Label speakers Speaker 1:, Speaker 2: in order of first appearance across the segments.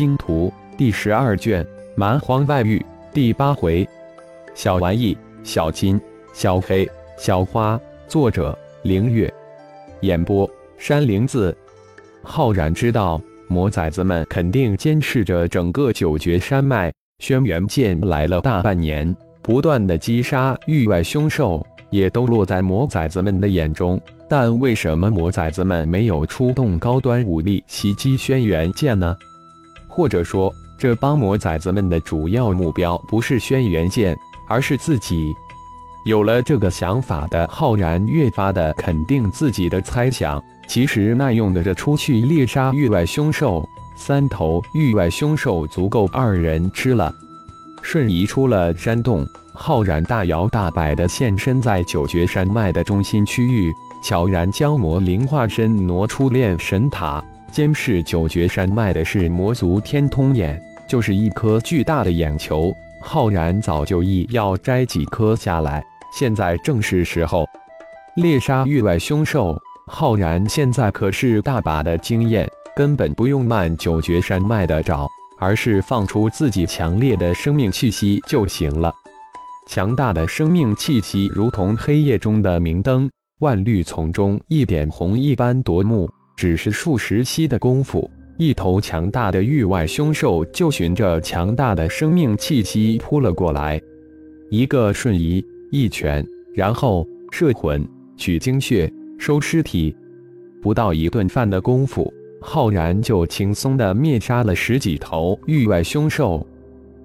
Speaker 1: 星图》第十二卷《蛮荒外域》第八回。小玩意，小金，小黑，小花。作者：凌月。演播：山灵子。浩然知道魔崽子们肯定监视着整个九绝山脉。轩辕剑来了大半年，不断的击杀域外凶兽，也都落在魔崽子们的眼中。但为什么魔崽子们没有出动高端武力袭击轩辕剑呢？或者说，这帮魔崽子们的主要目标不是轩辕剑，而是自己？有了这个想法的浩然，越发的肯定自己的猜想。其实那用得着出去猎杀域外凶兽，三头域外凶兽足够二人吃了。瞬移出了山洞，浩然大摇大摆的现身在九绝山脉的中心区域。悄然将魔灵化身挪出炼神塔，监视九绝山脉的是魔族天通眼，就是一颗巨大的眼球。浩然早就意要摘几颗下来，现在正是时候。猎杀域外凶兽，浩然现在可是大把的经验，根本不用慢九绝山脉的找，而是放出自己强烈的生命气息就行了。强大的生命气息如同黑夜中的明灯。万绿丛中一点红一般夺目，只是数十息的功夫，一头强大的域外凶兽就循着强大的生命气息扑了过来。一个瞬移，一拳，然后摄魂、取精血、收尸体，不到一顿饭的功夫，浩然就轻松的灭杀了十几头域外凶兽。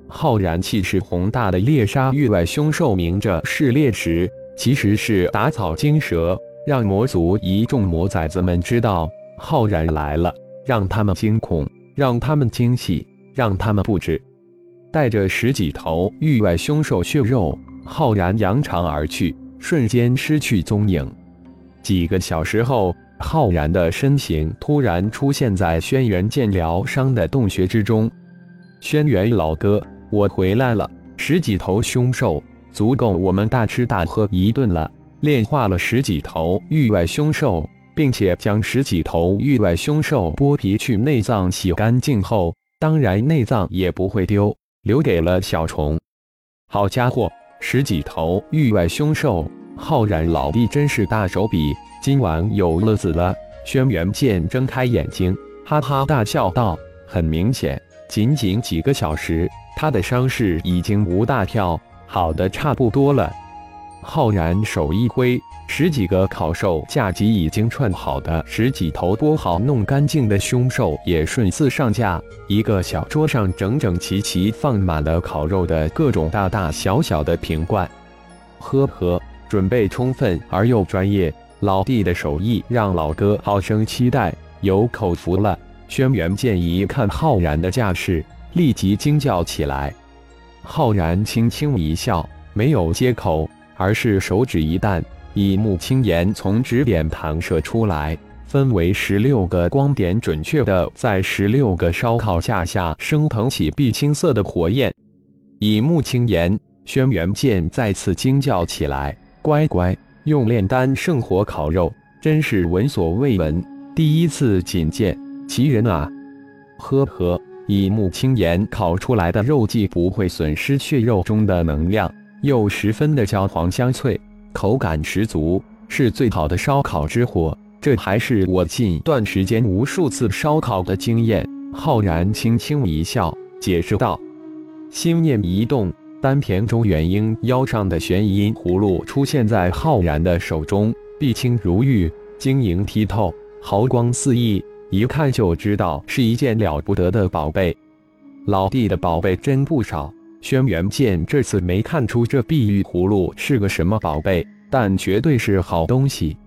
Speaker 1: 浩然气势宏大的猎杀域外凶兽，明着是猎食。其实是打草惊蛇，让魔族一众魔崽子们知道浩然来了，让他们惊恐，让他们惊喜，让他们不知。带着十几头域外凶兽血肉，浩然扬长而去，瞬间失去踪影。几个小时后，浩然的身形突然出现在轩辕剑疗伤的洞穴之中。轩辕老哥，我回来了，十几头凶兽。足够我们大吃大喝一顿了。炼化了十几头域外凶兽，并且将十几头域外凶兽剥皮去内脏洗干净后，当然内脏也不会丢，留给了小虫。好家伙，十几头域外凶兽，浩然老弟真是大手笔，今晚有乐子了。轩辕剑睁开眼睛，哈哈大笑道：“很明显，仅仅几个小时，他的伤势已经无大跳。”好的，差不多了。浩然手一挥，十几个烤兽架及已经串好的十几头剥好弄干净的凶兽也顺次上架。一个小桌上整整齐齐放满了烤肉的各种大大小小的瓶罐。呵呵，准备充分而又专业，老弟的手艺让老哥好生期待，有口福了。轩辕剑一看浩然的架势，立即惊叫起来。浩然轻轻一笑，没有接口，而是手指一弹，一目青炎从指点弹射出来，分为十六个光点，准确的在十六个烧烤架下升腾起碧青色的火焰。以目青炎，轩辕剑再次惊叫起来：“乖乖，用炼丹圣火烤肉，真是闻所未闻，第一次觐见，奇人啊！”呵呵。以木青岩烤出来的肉既不会损失血肉中的能量，又十分的焦黄香脆，口感十足，是最好的烧烤之火。这还是我近段时间无数次烧烤的经验。浩然轻轻一笑，解释道：“心念一动，丹田中元婴腰上的玄阴葫芦出现在浩然的手中，碧青如玉，晶莹剔透，毫光四溢。”一看就知道是一件了不得的宝贝，老弟的宝贝真不少。轩辕剑这次没看出这碧玉葫芦是个什么宝贝，但绝对是好东西。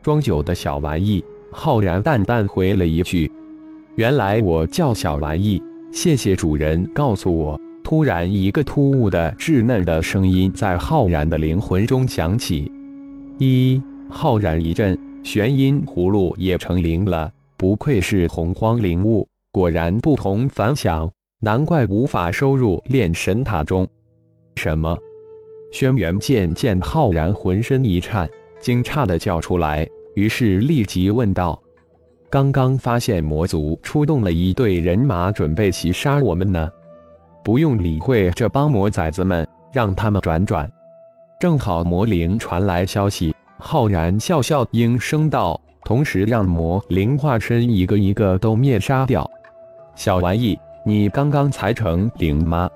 Speaker 1: 装酒的小玩意，浩然淡淡回了一句：“原来我叫小玩意，谢谢主人告诉我。”突然，一个突兀的稚嫩的声音在浩然的灵魂中响起。一浩然一震，玄阴葫芦也成灵了。不愧是洪荒灵物，果然不同凡响，难怪无法收入炼神塔中。什么？轩辕剑见浩然浑身一颤，惊诧的叫出来，于是立即问道：“刚刚发现魔族出动了一队人马，准备袭杀我们呢。不用理会这帮魔崽子们，让他们转转。正好魔灵传来消息，浩然笑笑应声道，同时让魔灵化身一个一个都灭杀掉。小玩意，你刚刚才成灵吗？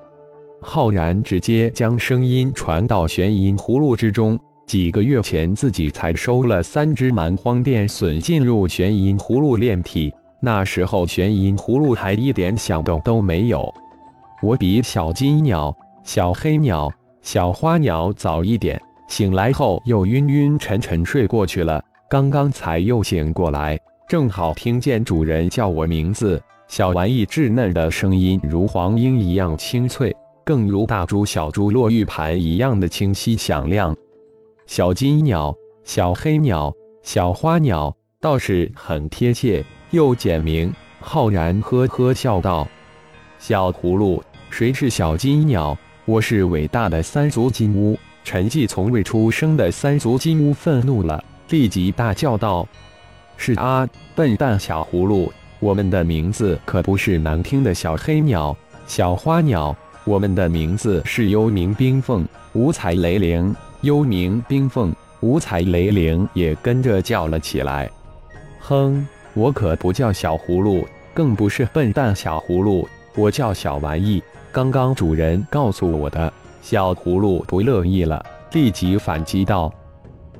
Speaker 1: 浩然直接将声音传到玄阴葫芦之中。几个月前，自己才收了三只蛮荒电隼进入玄阴葫芦炼体，那时候玄阴葫芦还一点响动都没有。我比小金鸟、小黑鸟、小花鸟早一点醒来后，又晕晕沉沉睡过去了。刚刚才又醒过来，正好听见主人叫我名字。小玩意稚嫩的声音如黄莺一样清脆，更如大珠小珠落玉盘一样的清晰响亮。小金鸟、小黑鸟、小花鸟倒是很贴切，又简明。浩然呵呵笑道：“小葫芦，谁是小金鸟？我是伟大的三足金乌。”沉寂从未出生的三足金乌愤怒了，立即大叫道：“是啊，笨蛋小葫芦！我们的名字可不是难听的小黑鸟、小花鸟，我们的名字是幽冥冰凤、五彩雷灵。”幽冥冰凤、五彩雷灵也跟着叫了起来。哼，我可不叫小葫芦，更不是笨蛋小葫芦，我叫小玩意。刚刚主人告诉我的。小葫芦不乐意了，立即反击道。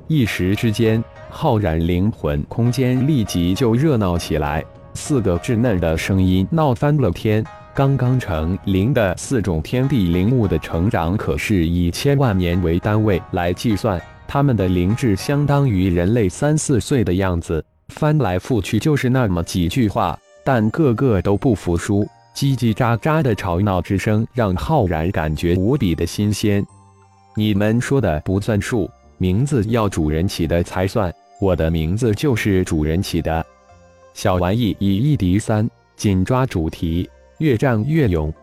Speaker 1: 一时之间，浩然灵魂空间立即就热闹起来，四个稚嫩的声音闹翻了天。刚刚成灵的四种天地灵物的成长，可是以千万年为单位来计算，他们的灵智相当于人类三四岁的样子。翻来覆去就是那么几句话，但个个都不服输，叽叽喳喳的吵闹之声让浩然感觉无比的新鲜。你们说的不算数，名字要主人起的才算。我的名字就是主人起的。小玩意以一敌三，紧抓主题。越战越勇，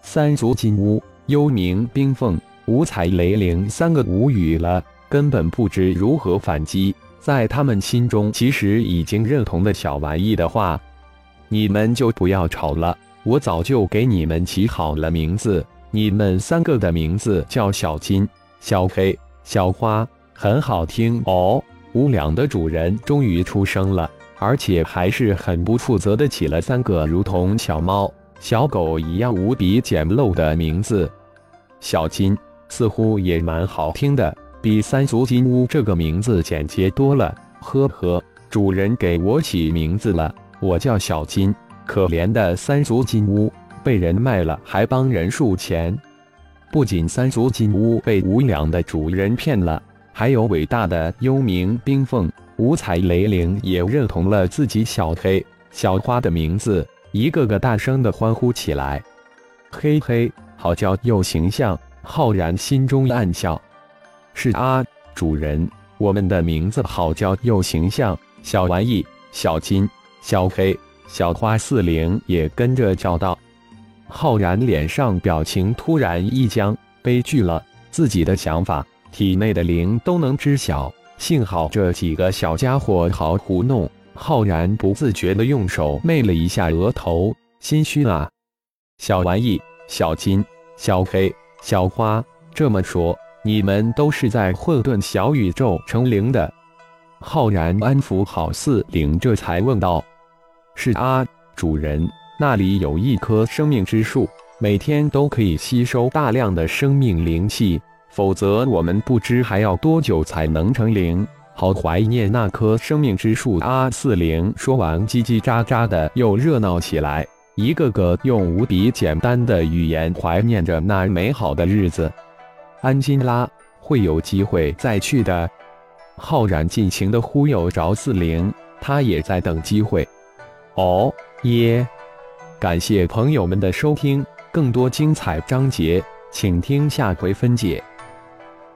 Speaker 1: 三足金乌、幽冥冰凤、五彩雷灵三个无语了，根本不知如何反击。在他们心中，其实已经认同的小玩意的话，你们就不要吵了。我早就给你们起好了名字，你们三个的名字叫小金、小黑、小花，很好听哦。无良的主人终于出生了，而且还是很不负责的起了三个如同小猫。小狗一样无比简陋的名字，小金似乎也蛮好听的，比三足金乌这个名字简洁多了。呵呵，主人给我起名字了，我叫小金。可怜的三足金乌被人卖了，还帮人数钱。不仅三足金乌被无良的主人骗了，还有伟大的幽冥冰凤、五彩雷灵也认同了自己小黑、小花的名字。一个个大声的欢呼起来，嘿嘿，好叫又形象。浩然心中暗笑：“是啊，主人，我们的名字好叫又形象。”小玩意、小金、小黑、小花四灵也跟着叫道。浩然脸上表情突然一僵，悲剧了，自己的想法，体内的灵都能知晓。幸好这几个小家伙好糊弄。浩然不自觉地用手媚了一下额头，心虚啊！小玩意、小金、小黑、小花，这么说，你们都是在混沌小宇宙成灵的？浩然安抚好四灵，这才问道：“是啊，主人，那里有一棵生命之树，每天都可以吸收大量的生命灵气，否则我们不知还要多久才能成灵。”好怀念那棵生命之树啊！四灵说完，叽叽喳喳的又热闹起来，一个个用无比简单的语言怀念着那美好的日子。安心啦，会有机会再去的。浩然尽情的忽悠着四灵，他也在等机会。哦耶！感谢朋友们的收听，更多精彩章节，请听下回分解。